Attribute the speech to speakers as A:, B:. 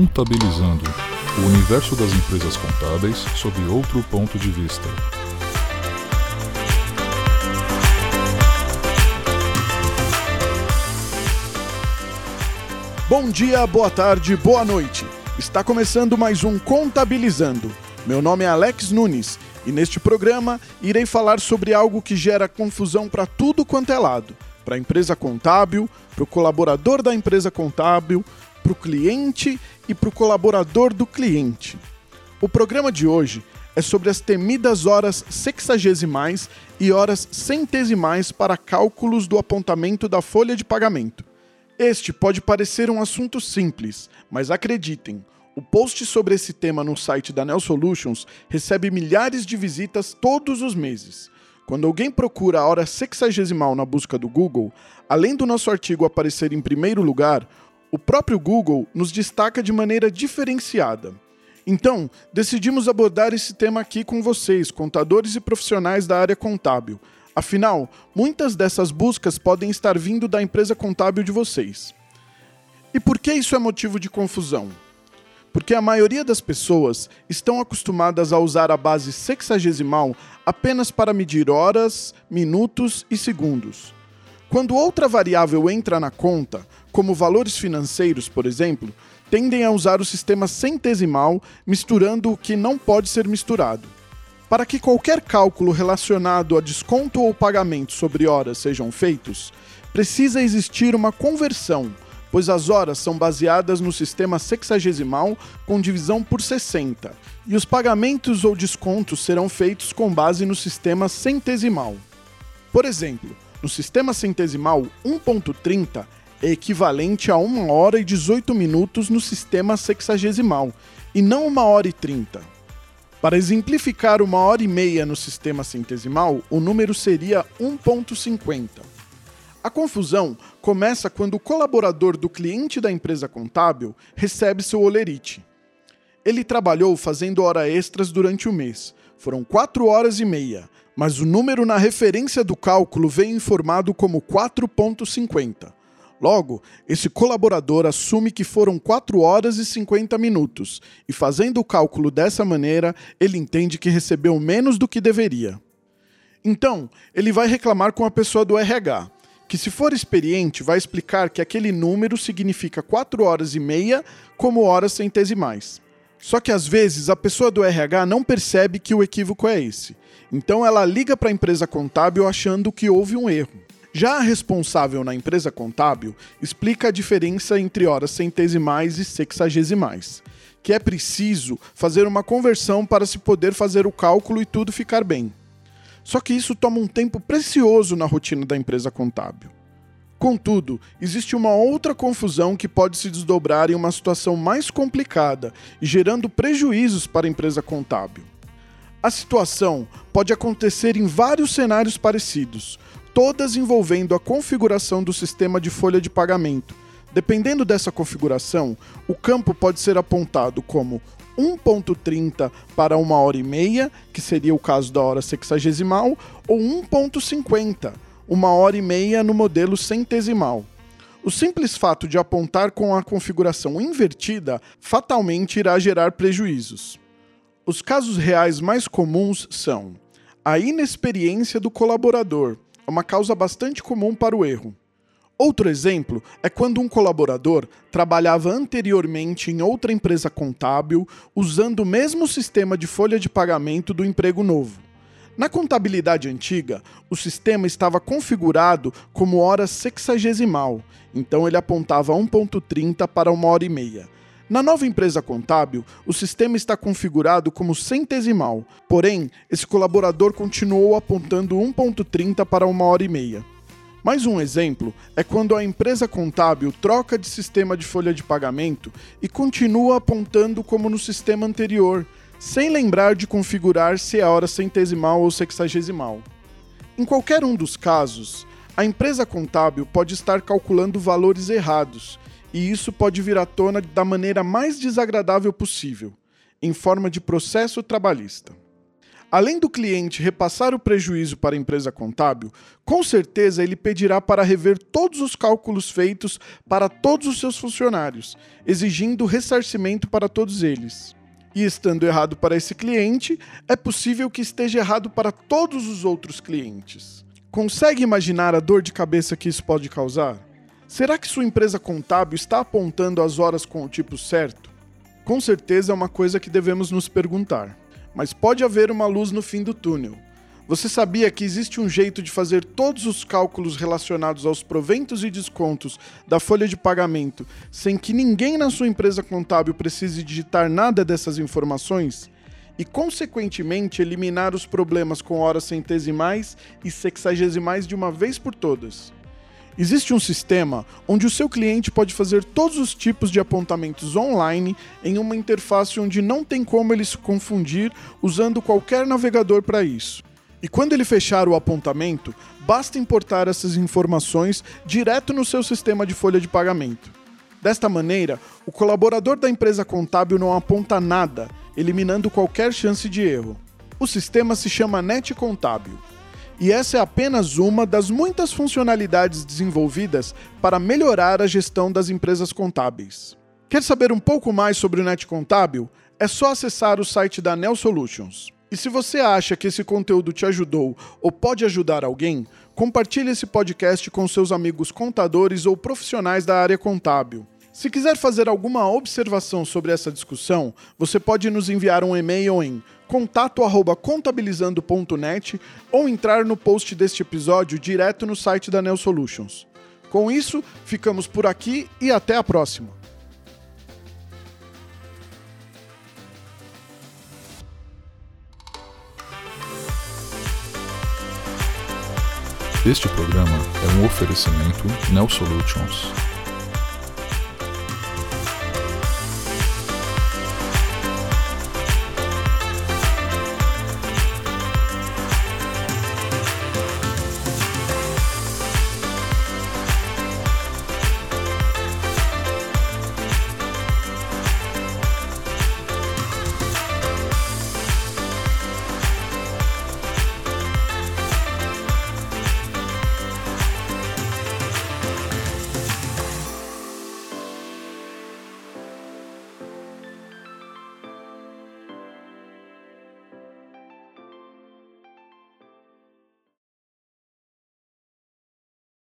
A: Contabilizando o universo das empresas contábeis sob outro ponto de vista.
B: Bom dia, boa tarde, boa noite. Está começando mais um Contabilizando. Meu nome é Alex Nunes e neste programa irei falar sobre algo que gera confusão para tudo quanto é lado: para a empresa contábil, para o colaborador da empresa contábil, para o cliente e para o colaborador do cliente. O programa de hoje é sobre as temidas horas sexagesimais e horas centesimais para cálculos do apontamento da folha de pagamento. Este pode parecer um assunto simples, mas acreditem, o post sobre esse tema no site da Nel Solutions recebe milhares de visitas todos os meses. Quando alguém procura a hora sexagesimal na busca do Google, além do nosso artigo aparecer em primeiro lugar, o próprio Google nos destaca de maneira diferenciada. Então, decidimos abordar esse tema aqui com vocês, contadores e profissionais da área contábil. Afinal, muitas dessas buscas podem estar vindo da empresa contábil de vocês. E por que isso é motivo de confusão? Porque a maioria das pessoas estão acostumadas a usar a base sexagesimal apenas para medir horas, minutos e segundos. Quando outra variável entra na conta, como valores financeiros, por exemplo, tendem a usar o sistema centesimal, misturando o que não pode ser misturado. Para que qualquer cálculo relacionado a desconto ou pagamento sobre horas sejam feitos, precisa existir uma conversão, pois as horas são baseadas no sistema sexagesimal com divisão por 60, e os pagamentos ou descontos serão feitos com base no sistema centesimal. Por exemplo, no sistema centesimal 1.30 é equivalente a 1 hora e 18 minutos no sistema sexagesimal, e não 1 hora e 30. Para exemplificar uma hora e meia no sistema centesimal, o número seria 1.50. A confusão começa quando o colaborador do cliente da empresa contábil recebe seu olerite. Ele trabalhou fazendo hora extras durante o mês. Foram 4 horas e meia, mas o número na referência do cálculo veio informado como 4.50. Logo, esse colaborador assume que foram 4 horas e 50 minutos, e fazendo o cálculo dessa maneira, ele entende que recebeu menos do que deveria. Então, ele vai reclamar com a pessoa do RH, que, se for experiente, vai explicar que aquele número significa 4 horas e meia como horas centesimais. Só que às vezes a pessoa do RH não percebe que o equívoco é esse. Então ela liga para a empresa contábil achando que houve um erro. Já a responsável na empresa contábil explica a diferença entre horas centesimais e sexagesimais, que é preciso fazer uma conversão para se poder fazer o cálculo e tudo ficar bem. Só que isso toma um tempo precioso na rotina da empresa contábil. Contudo, existe uma outra confusão que pode se desdobrar em uma situação mais complicada e gerando prejuízos para a empresa contábil. A situação pode acontecer em vários cenários parecidos, todas envolvendo a configuração do sistema de folha de pagamento. Dependendo dessa configuração, o campo pode ser apontado como 1.30 para uma hora e meia, que seria o caso da hora sexagesimal, ou 1.50, uma hora e meia no modelo centesimal. O simples fato de apontar com a configuração invertida fatalmente irá gerar prejuízos. Os casos reais mais comuns são a inexperiência do colaborador, uma causa bastante comum para o erro. Outro exemplo é quando um colaborador trabalhava anteriormente em outra empresa contábil usando o mesmo sistema de folha de pagamento do emprego novo. Na contabilidade antiga, o sistema estava configurado como hora sexagesimal, então ele apontava 1.30 para uma hora e meia. Na nova empresa contábil, o sistema está configurado como centesimal, porém, esse colaborador continuou apontando 1,30 para uma hora e meia. Mais um exemplo é quando a empresa contábil troca de sistema de folha de pagamento e continua apontando como no sistema anterior, sem lembrar de configurar se é hora centesimal ou sexagesimal. Em qualquer um dos casos, a empresa contábil pode estar calculando valores errados e isso pode vir à tona da maneira mais desagradável possível, em forma de processo trabalhista. Além do cliente repassar o prejuízo para a empresa contábil, com certeza ele pedirá para rever todos os cálculos feitos para todos os seus funcionários, exigindo ressarcimento para todos eles. E estando errado para esse cliente, é possível que esteja errado para todos os outros clientes. Consegue imaginar a dor de cabeça que isso pode causar? Será que sua empresa contábil está apontando as horas com o tipo certo? Com certeza é uma coisa que devemos nos perguntar mas pode haver uma luz no fim do túnel. Você sabia que existe um jeito de fazer todos os cálculos relacionados aos proventos e descontos da folha de pagamento sem que ninguém na sua empresa contábil precise digitar nada dessas informações? E, consequentemente, eliminar os problemas com horas centesimais e sexagesimais de uma vez por todas. Existe um sistema onde o seu cliente pode fazer todos os tipos de apontamentos online em uma interface onde não tem como ele se confundir usando qualquer navegador para isso. E quando ele fechar o apontamento, basta importar essas informações direto no seu sistema de folha de pagamento. Desta maneira, o colaborador da empresa contábil não aponta nada, eliminando qualquer chance de erro. O sistema se chama Net Contábil e essa é apenas uma das muitas funcionalidades desenvolvidas para melhorar a gestão das empresas contábeis. Quer saber um pouco mais sobre o Net Contábil? É só acessar o site da Nel Solutions. E se você acha que esse conteúdo te ajudou ou pode ajudar alguém, compartilhe esse podcast com seus amigos contadores ou profissionais da área contábil. Se quiser fazer alguma observação sobre essa discussão, você pode nos enviar um e-mail em contato@contabilizando.net ou entrar no post deste episódio direto no site da Neo Solutions. Com isso, ficamos por aqui e até a próxima.
A: Este programa é um oferecimento Neo Solutions.